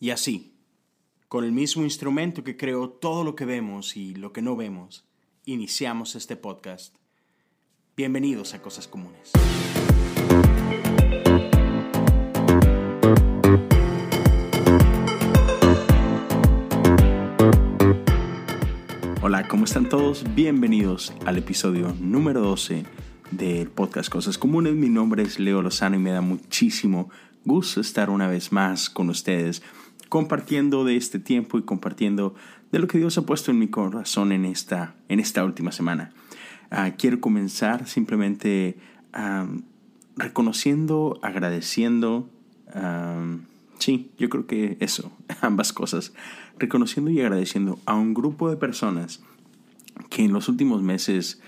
Y así, con el mismo instrumento que creó todo lo que vemos y lo que no vemos, iniciamos este podcast. Bienvenidos a Cosas Comunes. Hola, ¿cómo están todos? Bienvenidos al episodio número 12 del podcast Cosas Comunes. Mi nombre es Leo Lozano y me da muchísimo gusto estar una vez más con ustedes compartiendo de este tiempo y compartiendo de lo que Dios ha puesto en mi corazón en esta, en esta última semana. Ah, quiero comenzar simplemente reconociendo, agradeciendo, sí, yo creo que eso, ambas cosas, reconociendo y agradeciendo a un grupo de personas que en los últimos meses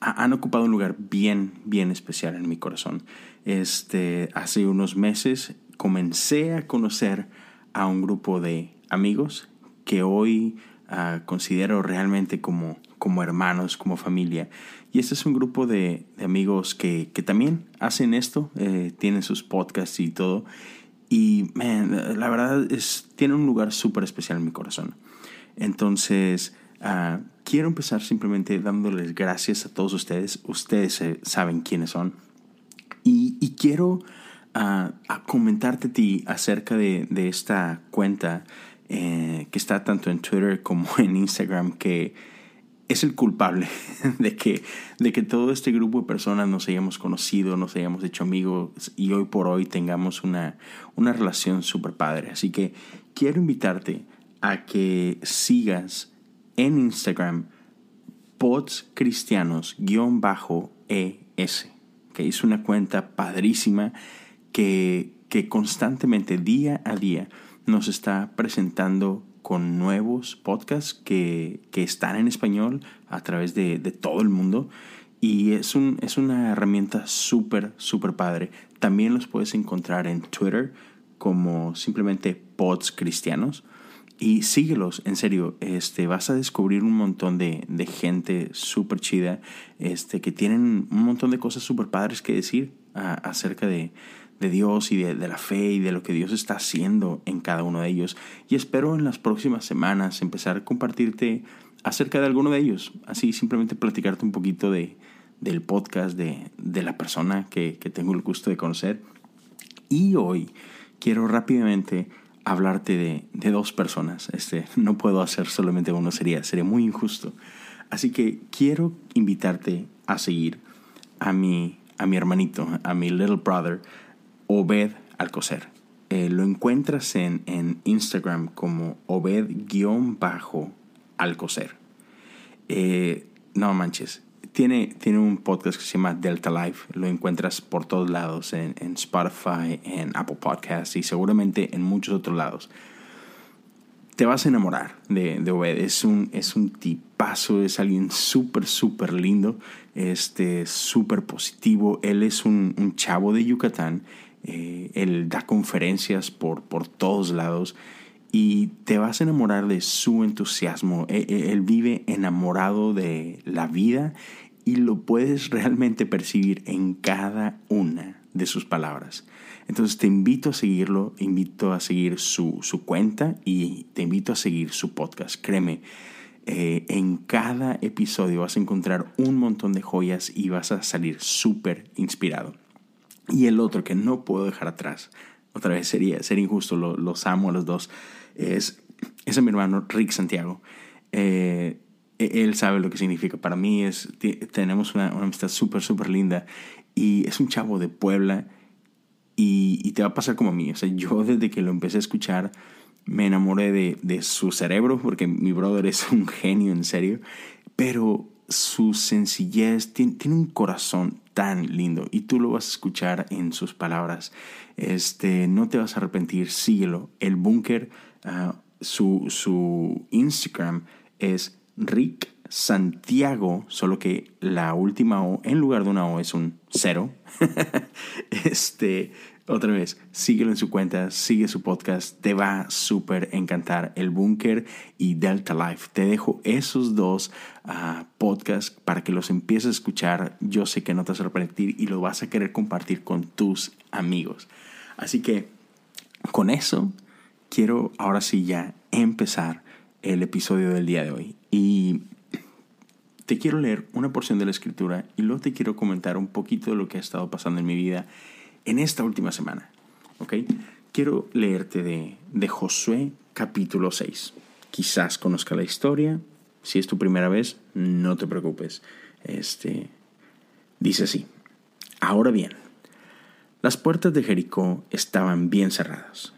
han ocupado un lugar bien, bien especial en mi corazón. Este, hace unos meses comencé a conocer a un grupo de amigos que hoy ah, considero realmente como, como hermanos, como familia. Y este es un grupo de, amigos que, también hacen esto, eh, tienen sus podcasts y todo. Y la verdad es, tiene un lugar súper especial en mi corazón. Entonces, ah, quiero empezar simplemente dándoles gracias a todos ustedes. Ustedes saben quiénes son. Y, quiero ah, comentarte a ti acerca de, esta cuenta eh, que está tanto en Twitter como en Instagram, que es el culpable de que, de que todo este grupo de personas nos hayamos conocido, nos hayamos hecho amigos y hoy por hoy tengamos una, una relación súper padre. Así que quiero invitarte a que sigas en Instagram podscristianos-es, que es una cuenta padrísima que, constantemente, día a día, nos está presentando con nuevos podcasts que, están en español a través de, todo el mundo. Y es, un, es una herramienta súper, súper padre. También los puedes encontrar en Twitter como simplemente Pods Cristianos. Y síguelos, en serio, este, vas a descubrir un montón de, de gente súper chida, este, que tienen un montón de cosas súper padres que decir acerca de, de Dios y de, de, la fe y de lo que Dios está haciendo en cada uno de ellos. Y espero en las próximas semanas empezar a compartirte acerca de alguno de ellos, así simplemente platicarte un poquito de, del podcast, de, de la persona que, que tengo el gusto de conocer. Y hoy quiero rápidamente hablarte de, de, dos personas. Este, no puedo hacer solamente uno, sería, sería muy injusto. Así que quiero invitarte a seguir a mi, a mi hermanito, a mi little brother, Obed Alcocer. Eh, lo encuentras en, en Instagram como Obed-Alcocer. Eh, no manches, tiene, tiene un podcast que se llama Delta Life. Lo encuentras por todos lados, en, en Spotify, en Apple Podcasts y seguramente en muchos otros lados. Te vas a enamorar de, de Obed. Es un, es un tipazo, es alguien súper, súper lindo, este, súper positivo. Él es un, un chavo de Yucatán. Eh, él da conferencias por, por todos lados y te vas a enamorar de su entusiasmo. E, e, él, vive enamorado de la vida y lo puedes realmente percibir en cada una de sus palabras. Entonces te invito a seguirlo, invito a seguir su, su cuenta y te invito a seguir su podcast. Créeme, eh, en cada episodio vas a encontrar un montón de joyas y vas a salir súper inspirado. Y el otro que no puedo dejar atrás, otra vez sería ser injusto, los amo a los dos, es, es mi hermano Rick Santiago. Eh, e-, él sabe lo que significa. Para mí es, tenemos una, amistad súper, súper linda y es un chavo de Puebla y, te va a pasar como a mí. O sea, yo desde que lo empecé a escuchar me enamoré de, de su cerebro porque mi brother es un genio en serio, pero su sencillez tiene, tiene, un corazón tan lindo y tú lo vas a escuchar en sus palabras. Este, no te vas a arrepentir, síguelo. El búnker, ah, su, su Instagram es Rick Santiago, solo que la última O en lugar de una O es un cero. este, otra vez, síguelo en su cuenta, sigue su podcast, te va a súper encantar el búnker y Delta Life. Te dejo esos dos uh, podcasts para que los empieces a escuchar. Yo sé que no te vas a arrepentir y lo vas a querer compartir con tus amigos. Así que con eso, quiero ahora sí ya empezar el episodio del día de hoy. Y te quiero leer una porción de la escritura y luego te quiero comentar un poquito de lo que ha estado pasando en mi vida en esta última semana. Quiero leerte de, de Josué capítulo 6. Quizás conozca la historia. Si es tu primera vez, no te preocupes. Este, dice así. Ahora bien, las puertas de Jericó estaban bien cerradas,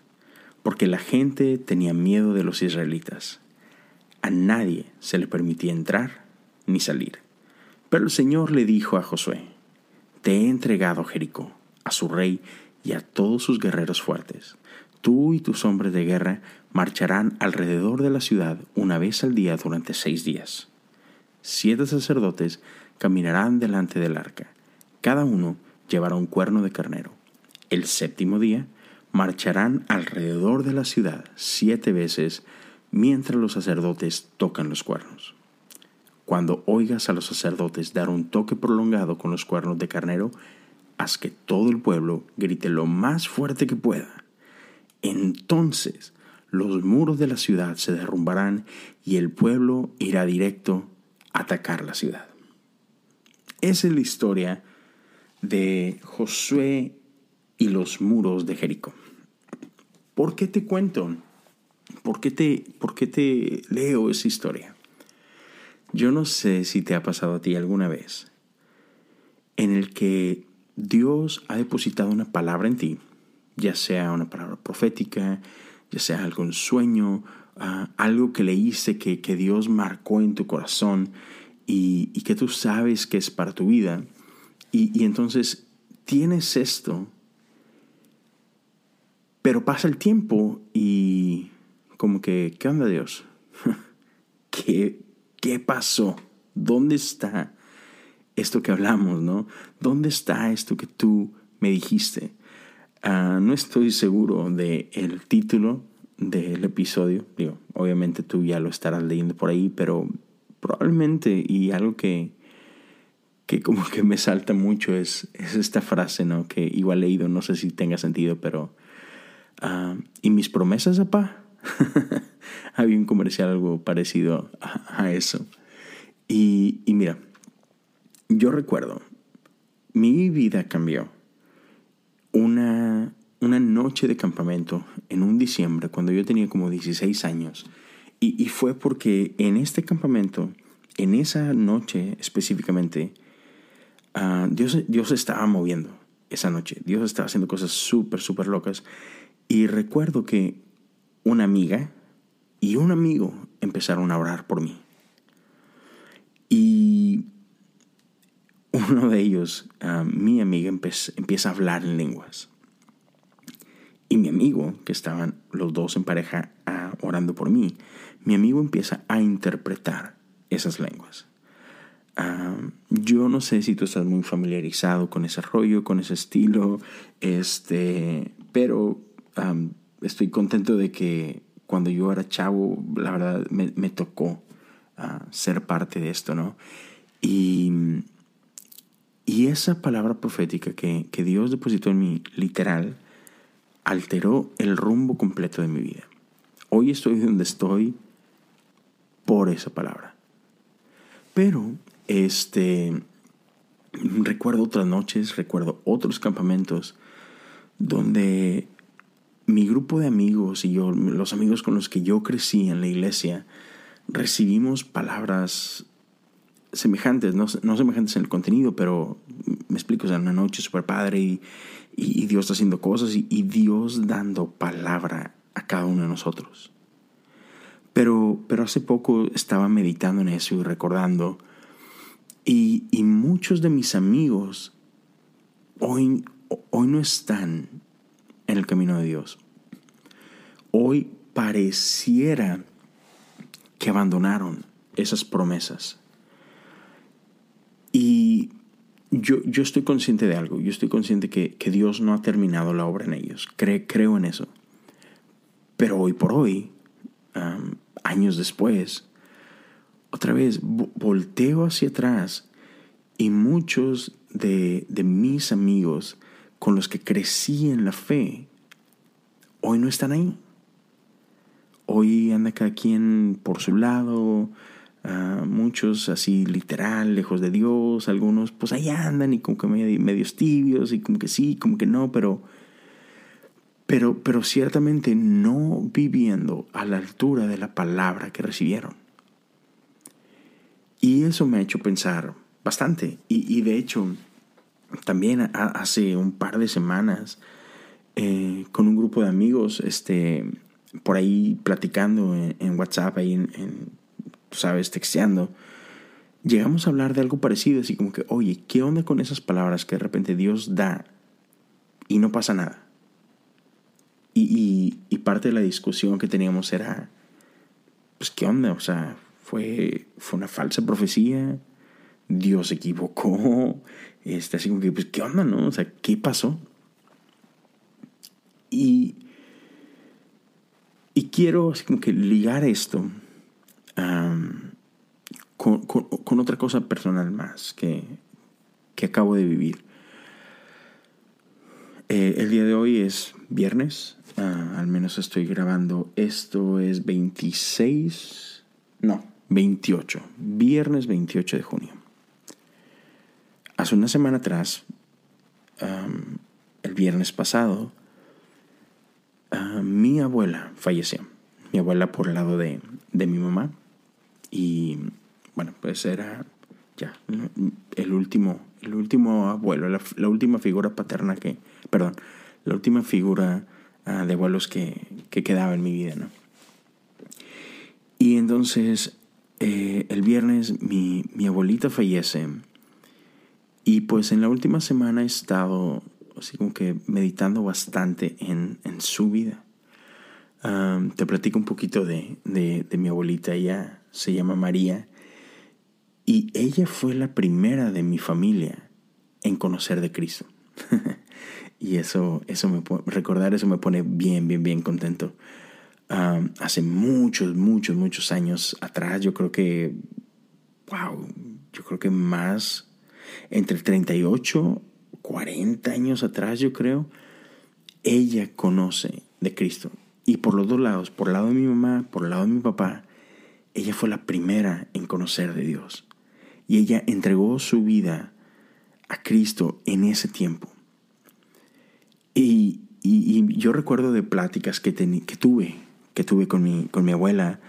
porque la gente tenía miedo de los israelitas. A nadie se le permitía entrar ni salir. Pero el Señor le dijo a Josué, Te he entregado Jericó, a su rey y a todos sus guerreros fuertes. Tú y tus hombres de guerra marcharán alrededor de la ciudad una vez al día durante seis días. Siete sacerdotes caminarán delante del arca, cada uno llevará un cuerno de carnero. El séptimo día marcharán alrededor de la ciudad siete veces mientras los sacerdotes tocan los cuernos. Cuando oigas a los sacerdotes dar un toque prolongado con los cuernos de carnero, haz que todo el pueblo grite lo más fuerte que pueda. Entonces los muros de la ciudad se derrumbarán y el pueblo irá directo a atacar la ciudad. Esa es la historia de Josué y los muros de Jericó. ¿Por qué te cuento? ¿Por qué te, por qué te leo esa historia? Yo no sé si te ha pasado a ti alguna vez en el que Dios ha depositado una palabra en ti, ya sea una palabra profética, ya sea algún sueño, ah, algo que leíste que, que Dios marcó en tu corazón y, que tú sabes que es para tu vida y, entonces tienes esto, pero pasa el tiempo y como que, ¿qué onda Dios? ¿Qué, ¿Qué pasó? ¿Dónde está esto que hablamos, no? ¿Dónde está esto que tú me dijiste? Ah, no estoy seguro del el título del episodio. Digo, obviamente tú ya lo estarás leyendo por ahí, pero probablemente, y algo que, que como que me salta mucho es, es esta frase, ¿no? Que igual leído, no sé si tenga sentido, pero... Ah, ¿Y mis promesas, papá? Había un comercial algo parecido a, eso. Y, mira, yo recuerdo, mi vida cambió. Una, una noche de campamento en un diciembre, cuando yo tenía como 16 años. Y, y fue porque en este campamento, en esa noche específicamente, Ah, Dios, Dios estaba moviendo esa noche. Dios estaba haciendo cosas súper, súper locas. Y recuerdo que una amiga y un amigo empezaron a orar por mí. Y uno de ellos, ah, mi amiga, empieza a hablar en lenguas. Y mi amigo, que estaban los dos en pareja ah, orando por mí, mi amigo empieza a interpretar esas lenguas yo no sé si tú estás muy familiarizado con ese rollo, con ese estilo, este, pero estoy contento de que cuando yo era chavo, la verdad me, me tocó ah, ser parte de esto, ¿no? Y, y esa palabra profética que, que Dios depositó en mí, literal, alteró el rumbo completo de mi vida. Hoy estoy donde estoy por esa palabra. Pero este, recuerdo otras noches, recuerdo otros campamentos donde mi grupo de amigos y yo, los amigos con los que yo crecí en la iglesia, recibimos palabras semejantes, no, semejantes en el contenido, pero me explico, o una noche super padre y, y, Dios está haciendo cosas y, y, Dios dando palabra a cada uno de nosotros. Pero, pero hace poco estaba meditando en eso y recordando y, muchos de mis amigos hoy, hoy no están en el camino de Dios. Hoy pareciera que abandonaron esas promesas. Y yo, yo estoy consciente de algo, yo estoy consciente que, que Dios no ha terminado la obra en ellos, creo en eso. Pero hoy por hoy, años después, otra vez volteo hacia atrás y muchos de, mis amigos con los que crecí en la fe, hoy no están ahí. Hoy anda cada quien por su lado, muchos así literal, lejos de Dios, algunos pues ahí andan y como que medio, medios tibios y como que sí, como que no, pero, pero, pero ciertamente no viviendo a la altura de la palabra que recibieron. Y eso me ha hecho pensar bastante. Y, y de hecho, también hace un par de semanas, eh, con un grupo de amigos, este, por ahí platicando en, WhatsApp, ahí en, tú sabes, texteando, llegamos a hablar de algo parecido, así como que, oye, ¿qué onda con esas palabras que de repente Dios da y no pasa nada? Y, y, parte de la discusión que teníamos era, pues, ¿qué onda? O sea, fue, fue una falsa profecía, Dios se equivocó, este, así como que, pues, ¿qué onda, no? O sea, ¿qué pasó? Y, y quiero así como que ligar esto con, otra cosa personal más que, que acabo de vivir. Eh, el día de hoy es viernes, ah, al menos estoy grabando. Esto es 26, no, 28, viernes 28 de junio. Hace una semana atrás, el viernes pasado, mi abuela falleció. Mi abuela por el lado de, de mi mamá. Y bueno, pues era ya el último, el último abuelo, la, última figura paterna que, perdón, la última figura ah, de abuelos que, que, quedaba en mi vida, ¿no? Y entonces eh, el viernes mi, mi abuelita fallece y pues en la última semana he estado así como que meditando bastante en, en su vida. Te platico un poquito de, de, de, mi abuelita, ella se llama María y ella fue la primera de mi familia en conocer de Cristo. y eso, eso me recordar eso me pone bien, bien, bien contento. hace muchos, muchos, muchos años atrás, yo creo que, wow, yo creo que más entre 38, 40 años atrás, yo creo, ella conoce de Cristo. Y por los dos lados, por el lado de mi mamá, por el lado de mi papá, ella fue la primera en conocer de Dios. Y ella entregó su vida a Cristo en ese tiempo. Y, yo recuerdo de pláticas que, que tuve, que tuve con mi, con mi abuela,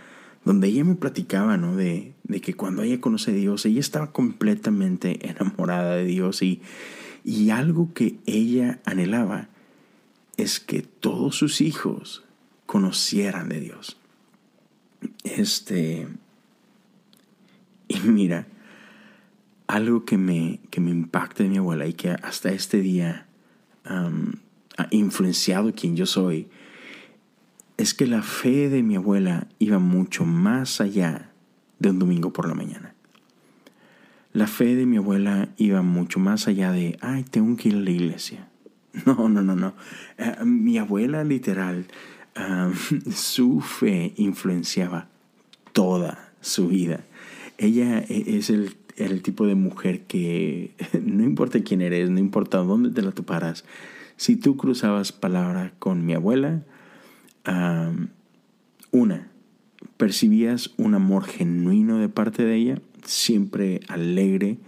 donde ella me platicaba, ¿no? De, de, que cuando ella conoce a Dios, ella estaba completamente enamorada de Dios y, y algo que ella anhelaba es que todos sus hijos conocieran de Dios. Este, y mira, algo que me, que me impacta de mi abuela y que hasta este día ha influenciado quien yo soy, es que la fe de mi abuela iba mucho más allá de un domingo por la mañana. La fe de mi abuela iba mucho más allá de, ay, tengo que ir a la iglesia. No, no, no, no. Eh, mi abuela literal, su fe influenciaba toda su vida. Ella e, es el, tipo de mujer que no importa quién eres, no importa dónde te la toparas, si tú cruzabas palabra con mi abuela, una, percibías un amor genuino de parte de ella, siempre alegre,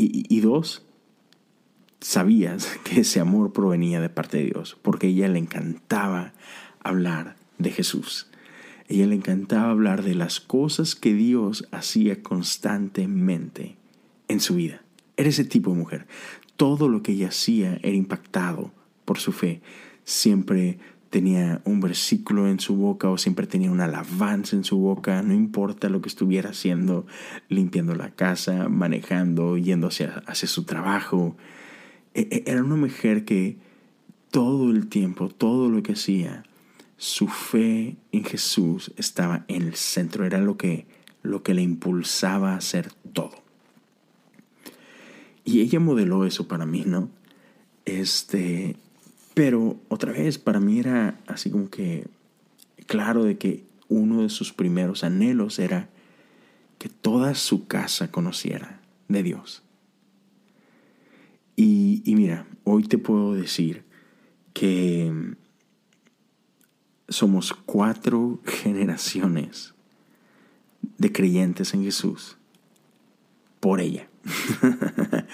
y, dos, sabías que ese amor provenía de parte de Dios, porque ella le encantaba hablar de Jesús. Ella le encantaba hablar de las cosas que Dios hacía constantemente en su vida. Era ese tipo de mujer. Todo lo que ella hacía era impactado por su fe. Siempre tenía un versículo en su boca o siempre tenía una alabanza en su boca, no importa lo que estuviera haciendo, limpiando la casa, manejando, yendo hacia, su trabajo. E, e, era una mujer que todo el tiempo, todo lo que hacía, su fe en Jesús estaba en el centro, era lo que, lo que le impulsaba a hacer todo. Y ella modeló eso para mí, ¿no? Este, pero otra vez, para mí era así como que claro de que uno de sus primeros anhelos era que toda su casa conociera de Dios. Y, mira, hoy te puedo decir que somos cuatro generaciones de creyentes en Jesús por ella.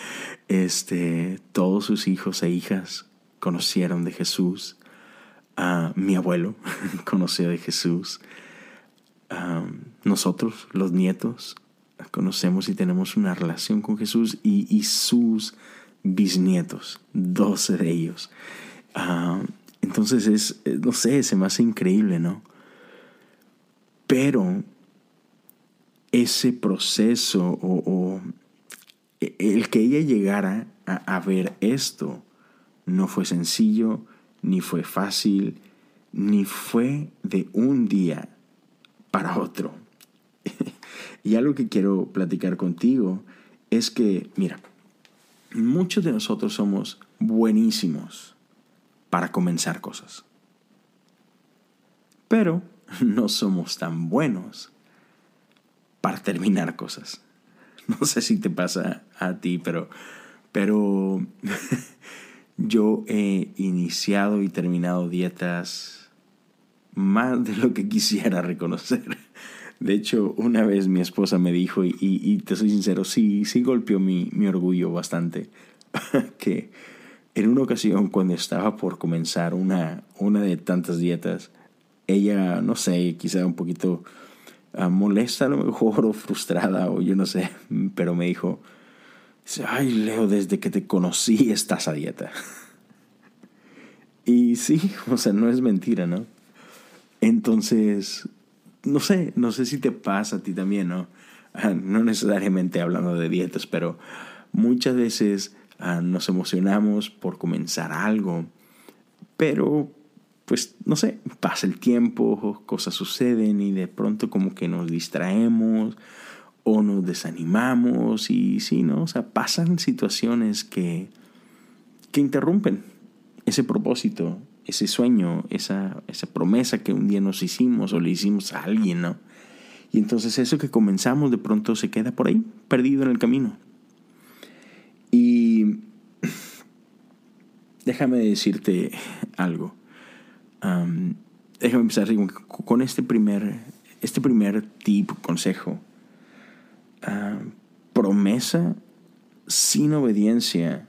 este, todos sus hijos e hijas conocieron de Jesús. a mi abuelo conoció de Jesús. nosotros, los nietos, conocemos y tenemos una relación con Jesús y, sus bisnietos, doce de ellos. Entonces es, no sé, se me hace increíble, ¿no? Pero ese proceso o, el que ella llegara a, ver esto no fue sencillo, ni fue fácil, ni fue de un día para otro. y algo que quiero platicar contigo es que, mira, muchos de nosotros somos buenísimos para comenzar cosas, pero no somos tan buenos para terminar cosas. No sé si te pasa a ti, pero, pero yo he iniciado y terminado dietas más de lo que quisiera reconocer. De hecho, una vez mi esposa me dijo, y, te soy sincero, sí, sí golpeó mi, mi orgullo bastante, que en una ocasión cuando estaba por comenzar una, una de tantas dietas, ella, no sé, quizá un poquito Ah, molesta a lo mejor o frustrada o yo no sé, pero me dijo, ay Leo, desde que te conocí estás a dieta. Y sí, o sea, no es mentira, ¿no? Entonces, no sé, no sé si te pasa a ti también, ¿no? Ah, no necesariamente hablando de dietas, pero muchas veces ah, nos emocionamos por comenzar algo, pero pues no sé, pasa el tiempo, cosas suceden y de pronto como que nos distraemos o nos desanimamos y sí, ¿no? O sea, pasan situaciones que, que interrumpen ese propósito, ese sueño, esa, esa promesa que un día nos hicimos o le hicimos a alguien, ¿no? Y entonces eso que comenzamos de pronto se queda por ahí, perdido en el camino. Y déjame decirte algo déjame empezar con este primer, este primer tip, consejo. promesa sin obediencia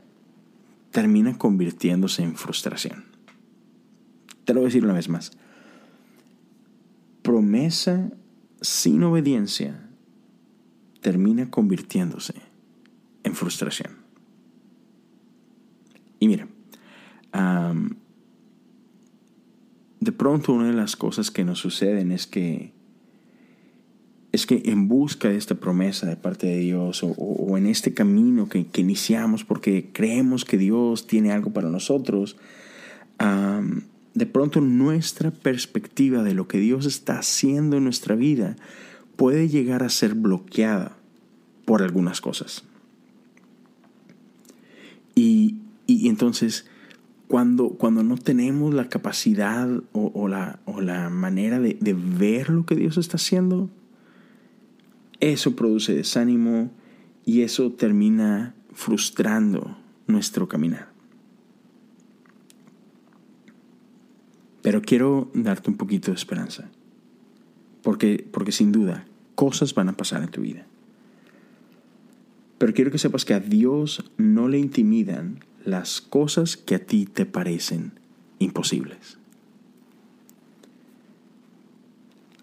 termina convirtiéndose en frustración. Te lo voy a decir una vez más. Promesa sin obediencia termina convirtiéndose en frustración. Y mira, de pronto una de las cosas que nos suceden es que es que en busca de esta promesa de parte de Dios o, en este camino que, iniciamos porque creemos que Dios tiene algo para nosotros, de pronto nuestra perspectiva de lo que Dios está haciendo en nuestra vida puede llegar a ser bloqueada por algunas cosas. Y, y entonces cuando, cuando no tenemos la capacidad o, la, o la, manera de, de, ver lo que Dios está haciendo, eso produce desánimo y eso termina frustrando nuestro caminar. Pero quiero darte un poquito de esperanza, porque, porque sin duda cosas van a pasar en tu vida. Pero quiero que sepas que a Dios no le intimidan las cosas que a ti te parecen imposibles.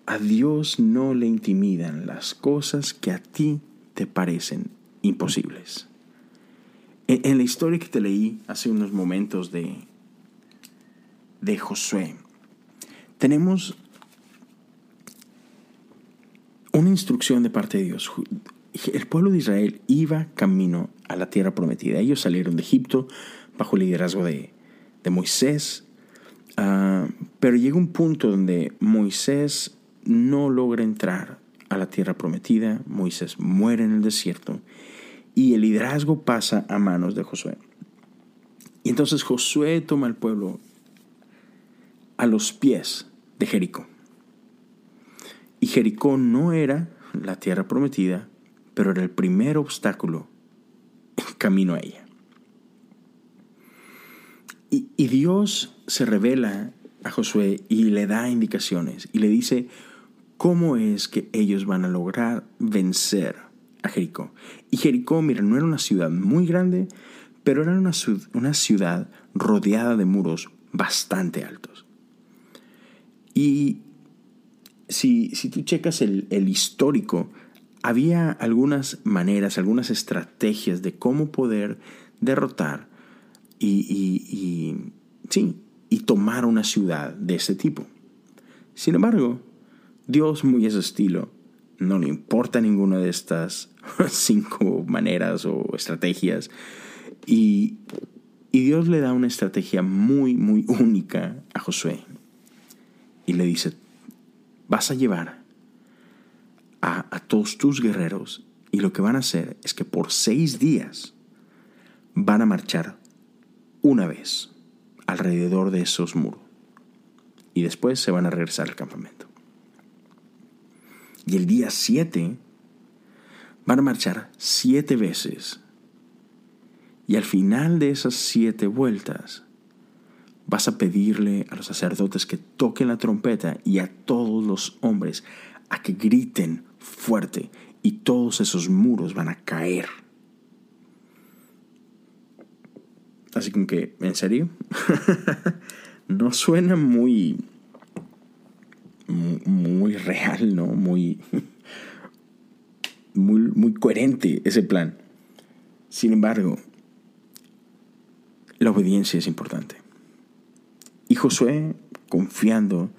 A Dios no le intimidan las cosas que a ti te parecen imposibles. En, la historia que te leí hace unos momentos de, de Josué, tenemos una instrucción de parte de Dios el pueblo de Israel iba camino a la tierra prometida. Ellos salieron de Egipto bajo el liderazgo de, Moisés, ah, pero llega un punto donde Moisés no logra entrar a la tierra prometida, Moisés muere en el desierto y el liderazgo pasa a manos de Josué. Y entonces Josué toma al pueblo a los pies de Jericó. Y Jericó no era la tierra prometida, pero era el primer obstáculo camino a ella. Y, Dios se revela a Josué y le da indicaciones y le dice cómo es que ellos van a lograr vencer a Jericó. Y Jericó, mira, no era una ciudad muy grande, pero era una, una ciudad rodeada de muros bastante altos. Y si, si tú checas el, el histórico, había algunas maneras, algunas estrategias de cómo poder derrotar y, sí, y tomar una ciudad de ese tipo. Sin embargo, Dios, muy a su estilo, no le importa ninguna de estas cinco maneras o estrategias. Y, Dios le da una estrategia muy, muy única a Josué. Y le dice, vas a llevar a todos tus guerreros y lo que van a hacer es que por seis días van a marchar una vez alrededor de esos muros y después se van a regresar al campamento. Y el día 7 van a marchar siete veces. Y al final de esas siete vueltas vas a pedirle a los sacerdotes que toquen la trompeta y a todos los hombres a que griten fuerte y todos esos muros van a caer. Así que, ¿en serio? no suena muy muy real, ¿no? Muy, muy, muy coherente ese plan. Sin embargo, la obediencia es importante. Y Josué, confiando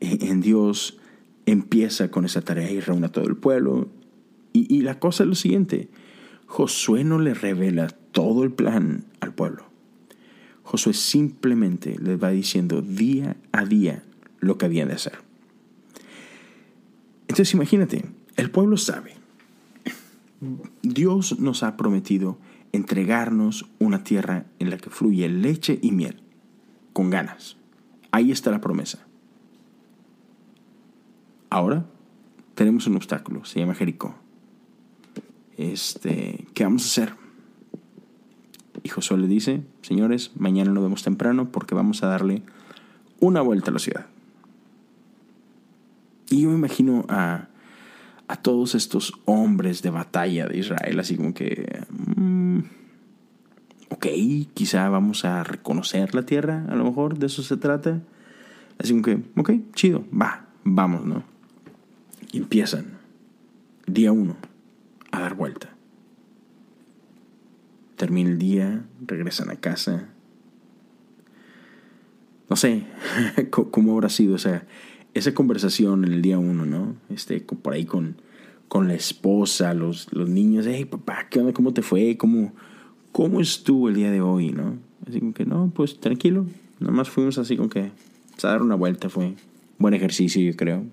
en Dios, empieza con esa tarea y reúne a todo el pueblo. Y, la cosa es lo siguiente, Josué no le revela todo el plan al pueblo. Josué simplemente les va diciendo día a día lo que habían de hacer. Entonces imagínate, el pueblo sabe, Dios nos ha prometido entregarnos una tierra en la que fluye leche y miel, con ganas. Ahí está la promesa. Ahora tenemos un obstáculo, se llama Jericó. Este, ¿qué vamos a hacer? Y Josué le dice, señores, mañana nos vemos temprano porque vamos a darle una vuelta a la ciudad. Y yo me imagino a, a todos estos hombres de batalla de Israel, así como que, mm, ok, quizá vamos a reconocer la tierra, a lo mejor de eso se trata. Así como que, ok, chido, va, vamos, ¿no? Y empiezan, día uno, a dar vuelta. Termina el día, regresan a casa. No sé cómo habrá sido, o sea, esa conversación en el día uno, ¿no? Este, por ahí con, con la esposa, los, los niños, hey papá. ¿Cómo te fue? ¿Cómo, ¿Cómo estuvo el día de hoy, no? Así como que no, pues tranquilo. Nada más fuimos así como que a dar una vuelta, fue buen ejercicio, yo creo.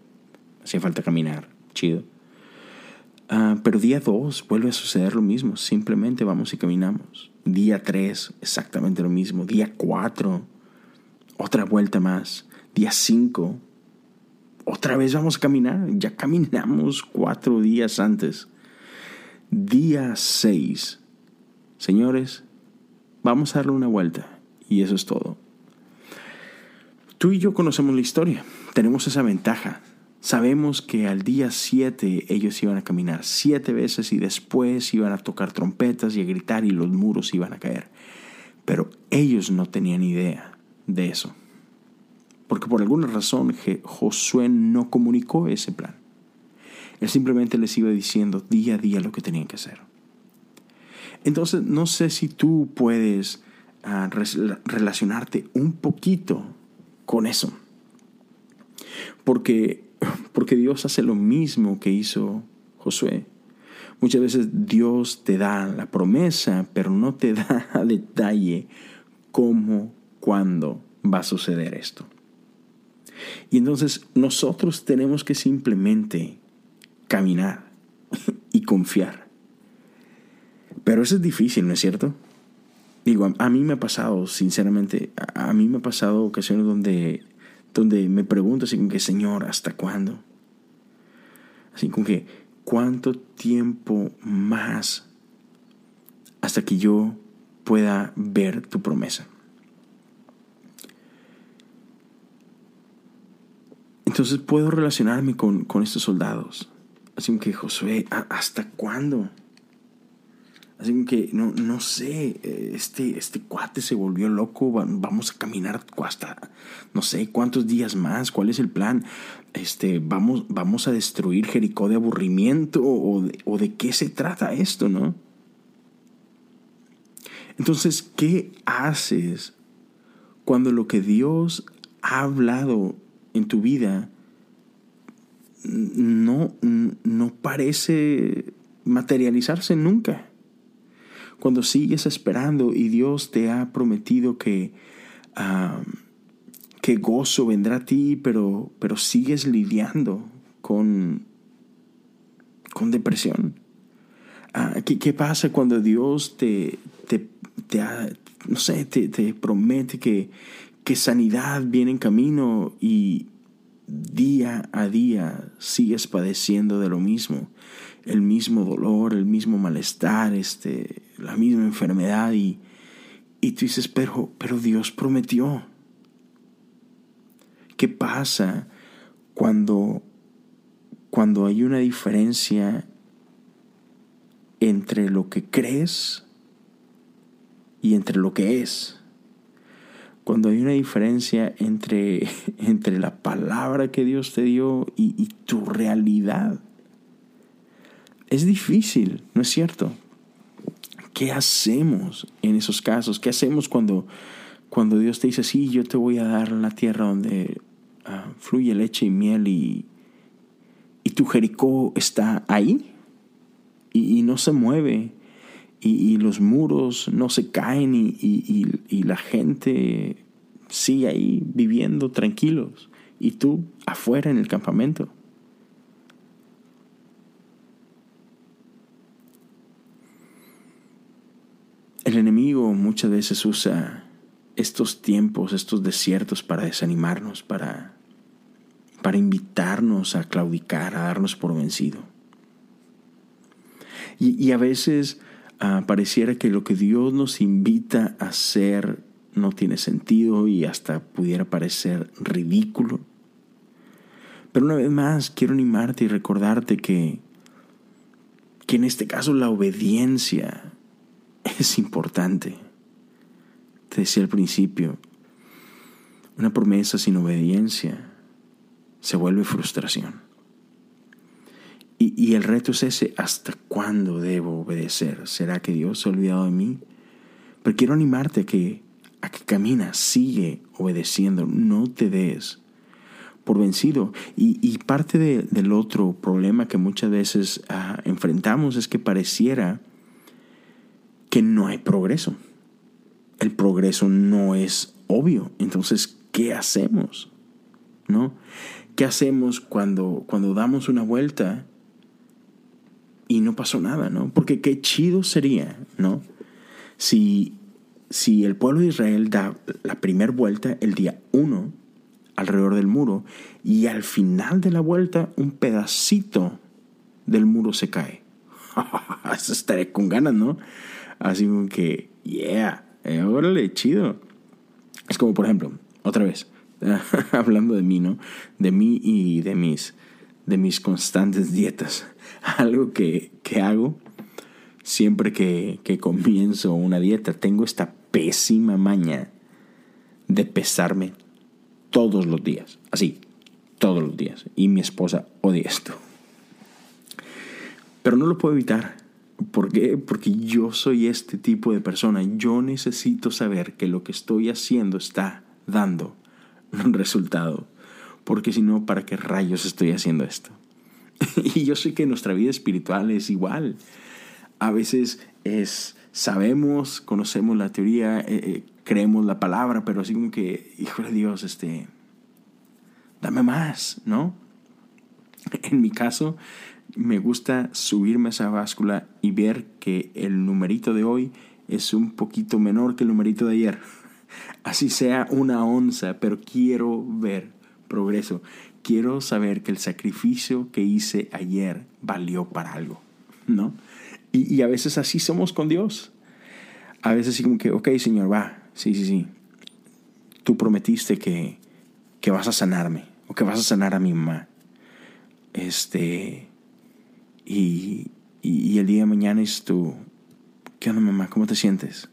Hacía falta caminar, chido. Ah, pero día dos vuelve a suceder lo mismo, simplemente vamos y caminamos. Día tres, exactamente lo mismo. Día cuatro, otra vuelta más. Día cinco, otra vez vamos a caminar. Ya caminamos cuatro días antes. Día seis. Señores, vamos a darle una vuelta. Y eso es todo. Tú y yo conocemos la historia. Tenemos esa ventaja. Sabemos que al día siete ellos iban a caminar siete veces y después iban a tocar trompetas y a gritar y los muros iban a caer. Pero ellos no tenían idea de eso porque por alguna razón Josué no comunicó ese plan. Él simplemente les iba diciendo día a día lo que tenían que hacer. Entonces, no sé si tú puedes ah, relacionarte un poquito con eso. Porque, porque Dios hace lo mismo que hizo Josué. Muchas veces Dios te da la promesa, pero no te da a detalle cómo, cuándo va a suceder esto. Y entonces nosotros tenemos que simplemente caminar y confiar. Pero eso es difícil, ¿no es cierto? Digo, a, mí me ha pasado, sinceramente, a, mí me ha pasado ocasiones donde, donde me pregunto así como que, Señor, ¿hasta cuándo? Así como que, ¿cuánto tiempo más hasta que yo pueda ver tu promesa? Entonces puedo relacionarme con, con estos soldados. Así que Josué, ¿hasta cuándo? Así que no, no sé, este, este cuate se volvió loco, vamos a caminar hasta no sé cuántos días más, cuál es el plan, este, vamos, vamos a destruir Jericó de aburrimiento o de, o de qué se trata esto, ¿no? Entonces, ¿qué haces cuando lo que Dios ha hablado en tu vida no, no parece materializarse nunca? Cuando sigues esperando y Dios te ha prometido que, que gozo vendrá a ti, pero, pero sigues lidiando con, con depresión. Ah, ¿qué, ¿qué, pasa cuando Dios te, te, te, no sé, te, te promete que, que sanidad viene en camino y día a día sigues padeciendo de lo mismo, el mismo dolor, el mismo malestar, este, la misma enfermedad y, y tú dices, pero, pero Dios prometió. ¿Qué pasa cuando, cuando hay una diferencia entre lo que crees y entre lo que es? Cuando hay una diferencia entre, entre la palabra que Dios te dio y, y tu realidad. Es difícil, ¿no es cierto? ¿Qué hacemos en esos casos? ¿Qué hacemos cuando, cuando Dios te dice, sí, yo te voy a dar la tierra donde ah, fluye leche y miel y, y tu Jericó está ahí y, no se mueve y, los muros no se caen y, y la gente sigue ahí viviendo tranquilos y tú afuera en el campamento? El enemigo muchas veces usa estos tiempos, estos desiertos para desanimarnos, para, para invitarnos a claudicar, a darnos por vencido. Y, a veces ah, pareciera que lo que Dios nos invita a hacer no tiene sentido y hasta pudiera parecer ridículo. Pero una vez más quiero animarte y recordarte que, que en este caso la obediencia es importante. Te decía al principio, una promesa sin obediencia se vuelve frustración. Y, el reto es ese, ¿hasta cuándo debo obedecer? ¿Será que Dios se ha olvidado de mí? Pero quiero animarte a que, a que caminas, sigue obedeciendo, no te des por vencido. Y, parte del otro problema que muchas veces ah, enfrentamos es que pareciera que no hay progreso. El progreso no es obvio. Entonces, ¿qué hacemos? ¿No? ¿Qué hacemos cuando, cuando damos una vuelta y no pasó nada, ¿no? Porque qué chido sería, ¿no? Si, si el pueblo de Israel da la primera vuelta el día uno alrededor del muro y al final de la vuelta un pedacito del muro se cae. Eso estaría con ganas, ¿no? Así como que, yeah, eh, órale, chido. Es como, por ejemplo, otra vez, hablando de mí, ¿no? De mí y de mis, de mis constantes dietas. Algo que, que hago siempre que, que comienzo una dieta, tengo esta pésima maña de pesarme todos los días. Así, todos los días. Y mi esposa odia esto. Pero no lo puedo evitar. ¿Por qué? Porque yo soy este tipo de persona. Yo necesito saber que lo que estoy haciendo está dando un resultado. Porque si no, ¿para qué rayos estoy haciendo esto? y yo sé que nuestra vida espiritual es igual. A veces es, sabemos, conocemos la teoría, eh, eh, creemos la palabra, pero así como que, hijo de Dios, este, dame más, ¿no? En mi caso, me gusta subirme a esa báscula y ver que el numerito de hoy es un poquito menor que el numerito de ayer. Así sea una onza, pero quiero ver progreso. Quiero saber que el sacrificio que hice ayer valió para algo, ¿no? Y, a veces así somos con Dios. A veces así como que, ok, Señor, va, sí, sí, sí. Tú prometiste que, que vas a sanarme. o que vas a sanar a mi mamá. Este, y, y, el día de mañana es tú, ¿qué onda mamá? ¿Cómo te sientes?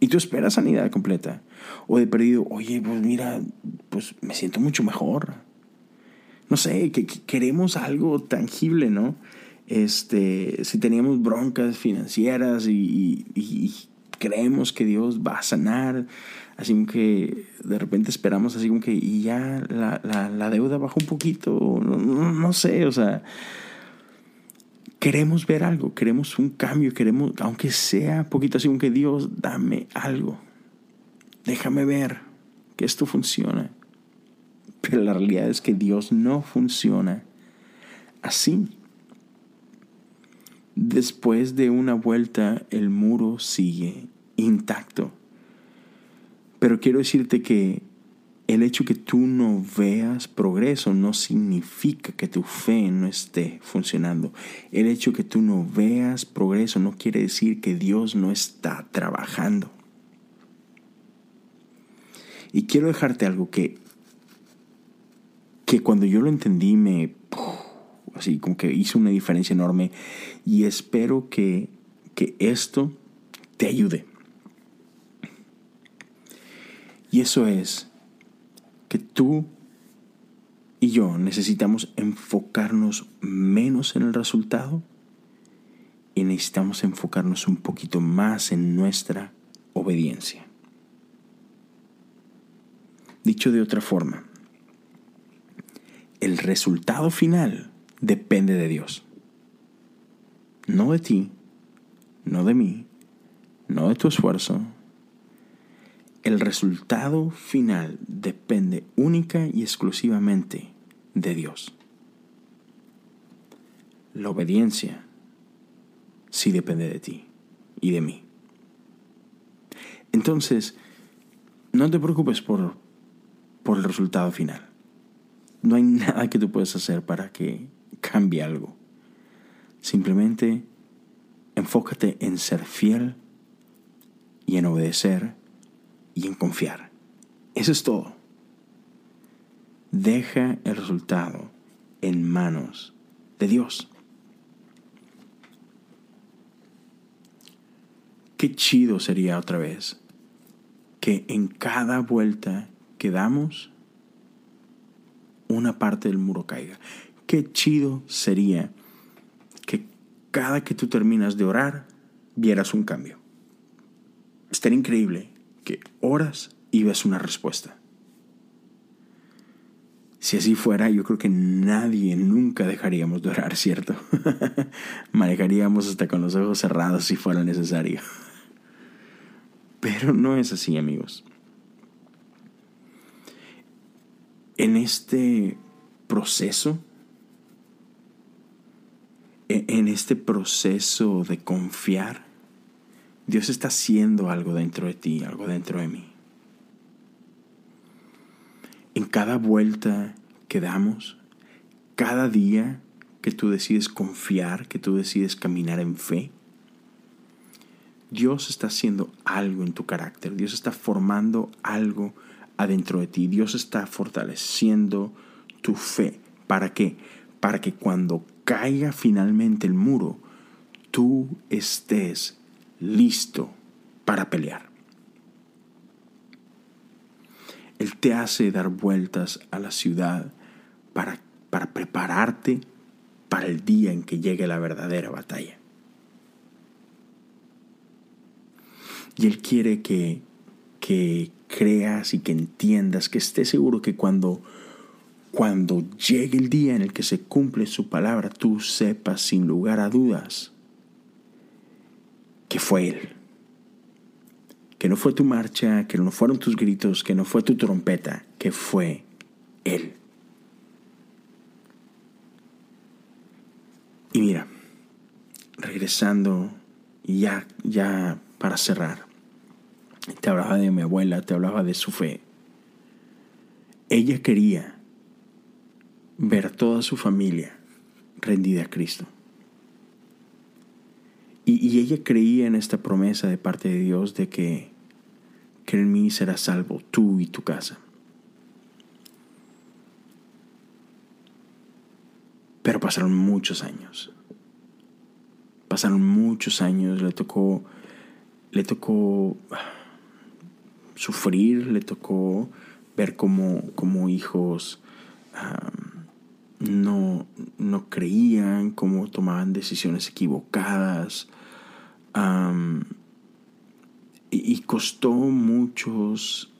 Y tú esperas sanidad completa. O de perdido, oye, pues mira, pues me siento mucho mejor. No sé, que, queremos algo tangible, ¿no? Este, si teníamos broncas financieras y, creemos que Dios va a sanar, así como que de repente esperamos así como que y ya la, la, deuda baja un poquito, no, no, no, sé, o sea, queremos ver algo, queremos un cambio, queremos, aunque sea poquito así como que Dios, dame algo, déjame ver que esto funciona. Pero la realidad es que Dios no funciona así. Después de una vuelta, el muro sigue intacto. Pero quiero decirte que el hecho que tú no veas progreso no significa que tu fe no esté funcionando. El hecho que tú no veas progreso no quiere decir que Dios no está trabajando. Y quiero dejarte algo que, que cuando yo lo entendí me así como que hizo una diferencia enorme y espero que, que esto te ayude. Y eso es que tú y yo necesitamos enfocarnos menos en el resultado y necesitamos enfocarnos un poquito más en nuestra obediencia. Dicho de otra forma, el resultado final depende de Dios. No de ti, no de mí, no de tu esfuerzo. El resultado final depende única y exclusivamente de Dios. La obediencia sí depende de ti y de mí. Entonces, no te preocupes por, por el resultado final. No hay nada que tú puedas hacer para que cambie algo. Simplemente enfócate en ser fiel y en obedecer y en confiar. Eso es todo. Deja el resultado en manos de Dios. Qué chido sería otra vez que en cada vuelta que damos, una parte del muro caiga. Qué chido sería que cada que tú terminas de orar, vieras un cambio. Estaría increíble que oras y ves una respuesta. Si así fuera, yo creo que nadie nunca dejaríamos de orar, ¿cierto? Manejaríamos hasta con los ojos cerrados si fuera necesario. Pero no es así, amigos. En este proceso, e, en este proceso de confiar, Dios está haciendo algo dentro de ti, algo dentro de mí. En cada vuelta que damos, cada día que tú decides confiar, que tú decides caminar en fe, Dios está haciendo algo en tu carácter, Dios está formando algo adentro de ti. Dios está fortaleciendo tu fe. ¿Para qué? Para que cuando caiga finalmente el muro, tú estés listo para pelear. Él te hace dar vueltas a la ciudad para, para prepararte para el día en que llegue la verdadera batalla. Y Él quiere que, que creas y que entiendas, que estés seguro que cuando, cuando llegue el día en el que se cumple su palabra, tú sepas sin lugar a dudas que fue Él. Que no fue tu marcha, que no fueron tus gritos, que no fue tu trompeta, que fue Él. Y mira, regresando ya, ya para cerrar, te hablaba de mi abuela, te hablaba de su fe. Ella quería ver toda su familia rendida a Cristo. Y, ella creía en esta promesa de parte de Dios de que, que en mí serás salvo, tú y tu casa. Pero pasaron muchos años. Pasaron muchos años, le tocó, le tocó ah, sufrir, le tocó ver cómo, cómo hijos ah, no, no creían, cómo tomaban decisiones equivocadas. y, costó muchos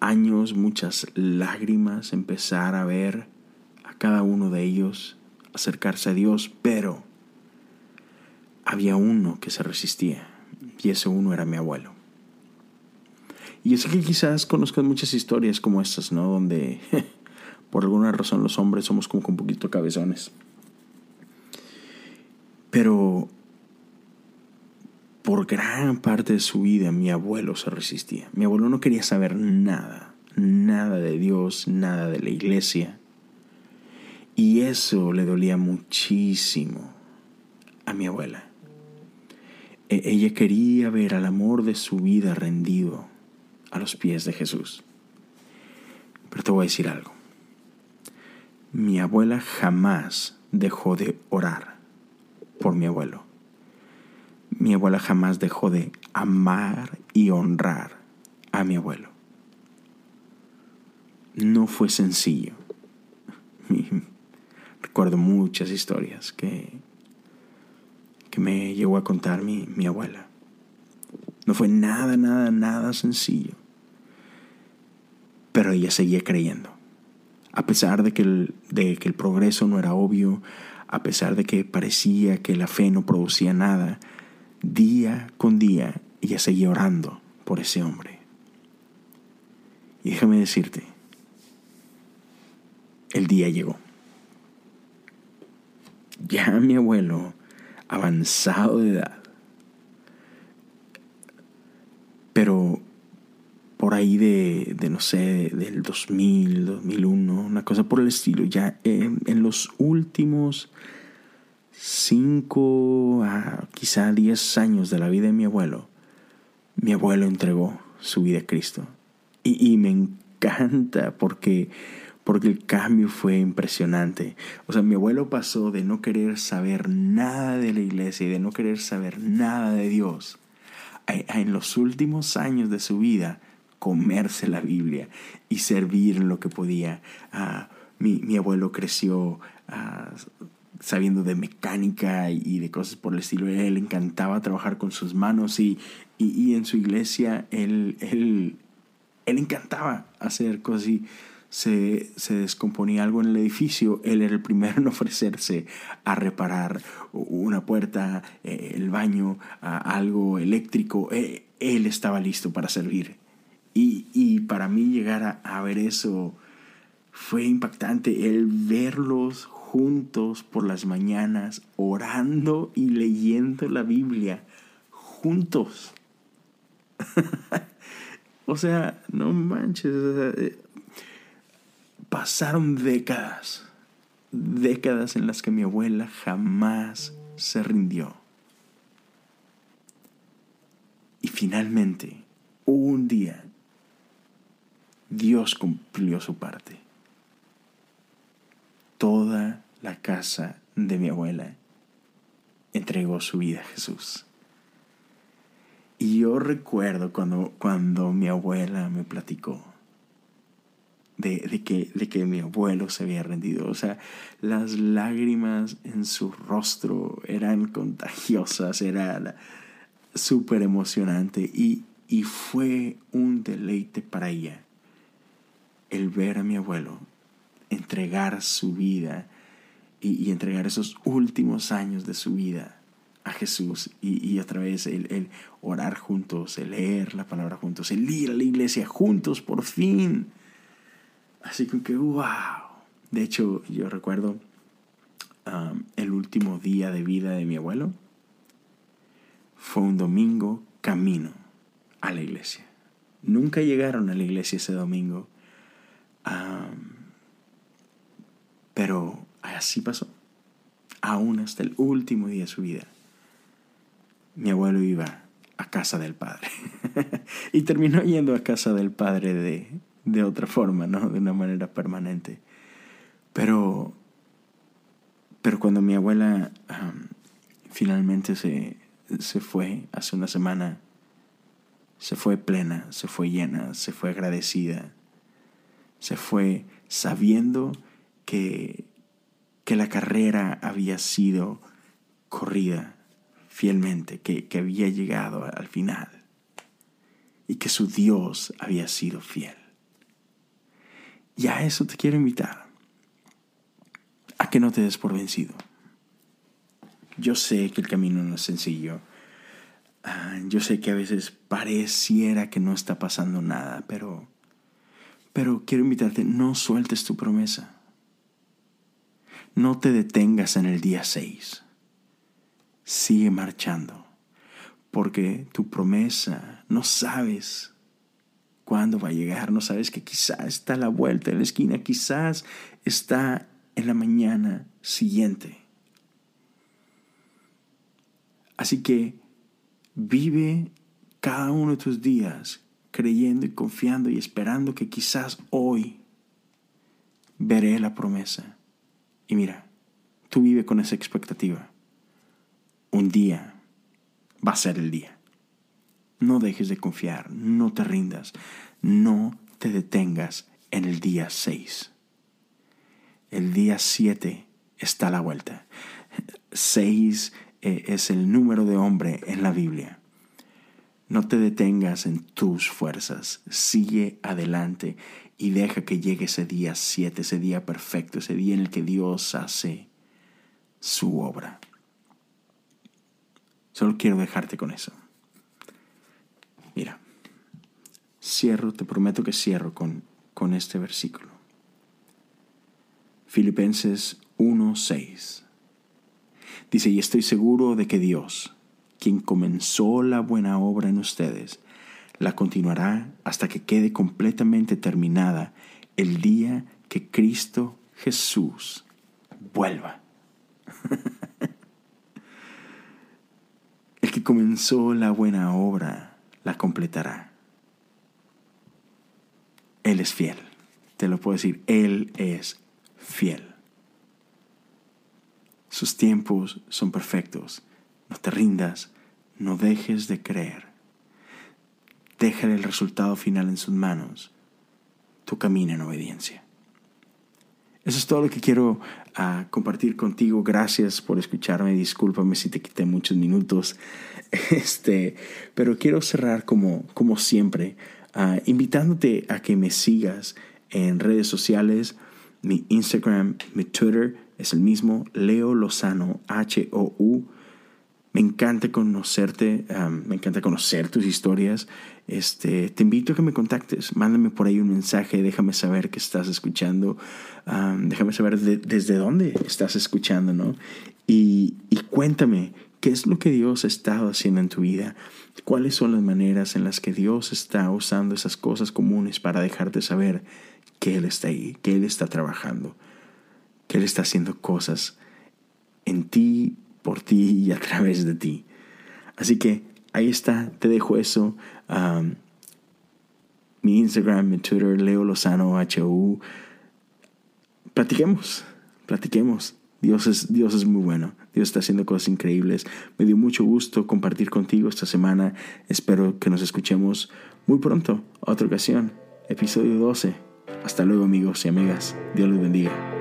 años, muchas lágrimas empezar a ver a cada uno de ellos acercarse a Dios, pero había uno que se resistía y ese uno era mi abuelo. Y es que quizás conozcas muchas historias como estas, ¿no? Donde por alguna razón los hombres somos como un poquito cabezones. Pero por gran parte de su vida mi abuelo se resistía. Mi abuelo no quería saber nada, nada de Dios, nada de la iglesia. Y eso le dolía muchísimo a mi abuela. E-, ella quería ver al amor de su vida rendido a los pies de Jesús. Pero te voy a decir algo. Mi abuela jamás dejó de orar por mi abuelo. Mi abuela jamás dejó de amar y honrar a mi abuelo. No fue sencillo. Recuerdo muchas historias que, que me llegó a contar mi, mi abuela. No fue nada, nada, nada sencillo. Pero ella seguía creyendo. A pesar de que, el, de que el progreso no era obvio, a pesar de que parecía que la fe no producía nada, día con día ella seguía orando por ese hombre. Y déjame decirte, el día llegó. Ya mi abuelo, avanzado de edad, pero por ahí de, no sé, del 2000, 2001, una cosa por el estilo, ya en, los últimos cinco a quizá diez años de la vida de mi abuelo, mi abuelo entregó su vida a Cristo. Y, y me encanta porque, porque el cambio fue impresionante. O sea, mi abuelo pasó de no querer saber nada de la iglesia y de no querer saber nada de Dios en los últimos años de su vida comerse la Biblia y servir lo que podía. Ah, mi, abuelo creció ah, sabiendo de mecánica y de cosas por el estilo. Él encantaba trabajar con sus manos y, y, en su iglesia él, él, él encantaba hacer cosas y se, se, descomponía algo en el edificio, él era el primero en ofrecerse a reparar una puerta, eh, el baño, algo eléctrico. Eh, él estaba listo para servir. Y, y para mí llegar a, ver eso fue impactante, el verlos juntos por las mañanas, orando y leyendo la Biblia, juntos. o sea, no manches, eh, pasaron décadas, décadas en las que mi abuela jamás se rindió. Y finalmente, un día, Dios cumplió su parte. Toda la casa de mi abuela entregó su vida a Jesús. Y yo recuerdo cuando, cuando mi abuela me platicó de, que, de que mi abuelo se había rendido. O sea, las lágrimas en su rostro eran contagiosas, era súper emocionante y, y fue un deleite para ella el ver a mi abuelo entregar su vida y, entregar esos últimos años de su vida a Jesús y, y otra vez el, el, orar juntos, el leer la palabra juntos, el ir a la iglesia juntos por fin. Así que, wow. De hecho, yo recuerdo um, el último día de vida de mi abuelo. Fue un domingo camino a la iglesia. Nunca llegaron a la iglesia ese domingo. Pero así pasó. Aún hasta el último día de su vida. Mi abuelo iba a casa del padre. y terminó yendo a casa del padre de, de otra forma, ¿no? De una manera permanente. Pero Pero cuando mi abuela finalmente se, se fue hace una semana, se fue plena, se fue llena, se fue agradecida, se fue sabiendo que, que la carrera había sido corrida fielmente, que, que había llegado al final y que su Dios había sido fiel. Y a eso te quiero invitar, a que no te des por vencido. Yo sé que el camino no es sencillo. Ah, yo sé que a veces pareciera que no está pasando nada, pero, pero quiero invitarte, no sueltes tu promesa. No te detengas en el día 6. Sigue marchando, porque tu promesa no sabes cuándo va a llegar, no sabes que quizás está a la vuelta de la esquina, quizás está en la mañana siguiente. Así que vive cada uno de tus días creyendo y confiando y esperando que quizás hoy veré la promesa. Y mira, tú vive con esa expectativa. Un día va a ser el día. No dejes de confiar, no te rindas, no te detengas en el día 6. El día 7 está a la vuelta. 6 eh, es el número de hombre en la Biblia. No te detengas en tus fuerzas, sigue adelante y deja que llegue ese día 7, ese día perfecto, ese día en el que Dios hace su obra. Solo quiero dejarte con eso. Mira, cierro, te prometo que cierro con, con este versículo. Filipenses 1:6. Dice, y estoy seguro de que Dios, quien comenzó la buena obra en ustedes, la continuará hasta que quede completamente terminada el día que Cristo Jesús vuelva. el que comenzó la buena obra la completará. Él es fiel. Te lo puedo decir, Él es fiel. Sus tiempos son perfectos. No te rindas, no dejes de creer. Déjale el resultado final en sus manos. Tú camina en obediencia. Eso es todo lo que quiero ah, compartir contigo. Gracias por escucharme. Discúlpame si te quité muchos minutos. Este, pero quiero cerrar como, como siempre, ah, invitándote a que me sigas en redes sociales, mi Instagram, mi Twitter es el mismo, Leo Lozano, H-O-U. Me encanta conocerte, me encanta conocer tus historias. Este, te invito a que me contactes, mándame por ahí un mensaje, déjame saber que estás escuchando, déjame saber desde dónde estás escuchando, ¿no? Y, y cuéntame, ¿qué es lo que Dios ha estado haciendo en tu vida? ¿Cuáles son las maneras en las que Dios está usando esas cosas comunes para dejarte saber que Él está ahí, que Él está trabajando? que Él está haciendo cosas en ti, por ti y a través de ti. Así que ahí está, te dejo eso. mi Instagram, mi Twitter, Leo Lozano, HU. Platiquemos, platiquemos. Dios es, Dios es muy bueno. Dios está haciendo cosas increíbles. Me dio mucho gusto compartir contigo esta semana. Espero que nos escuchemos muy pronto. Otra ocasión. Episodio 12. Hasta luego amigos y amigas. Dios los bendiga.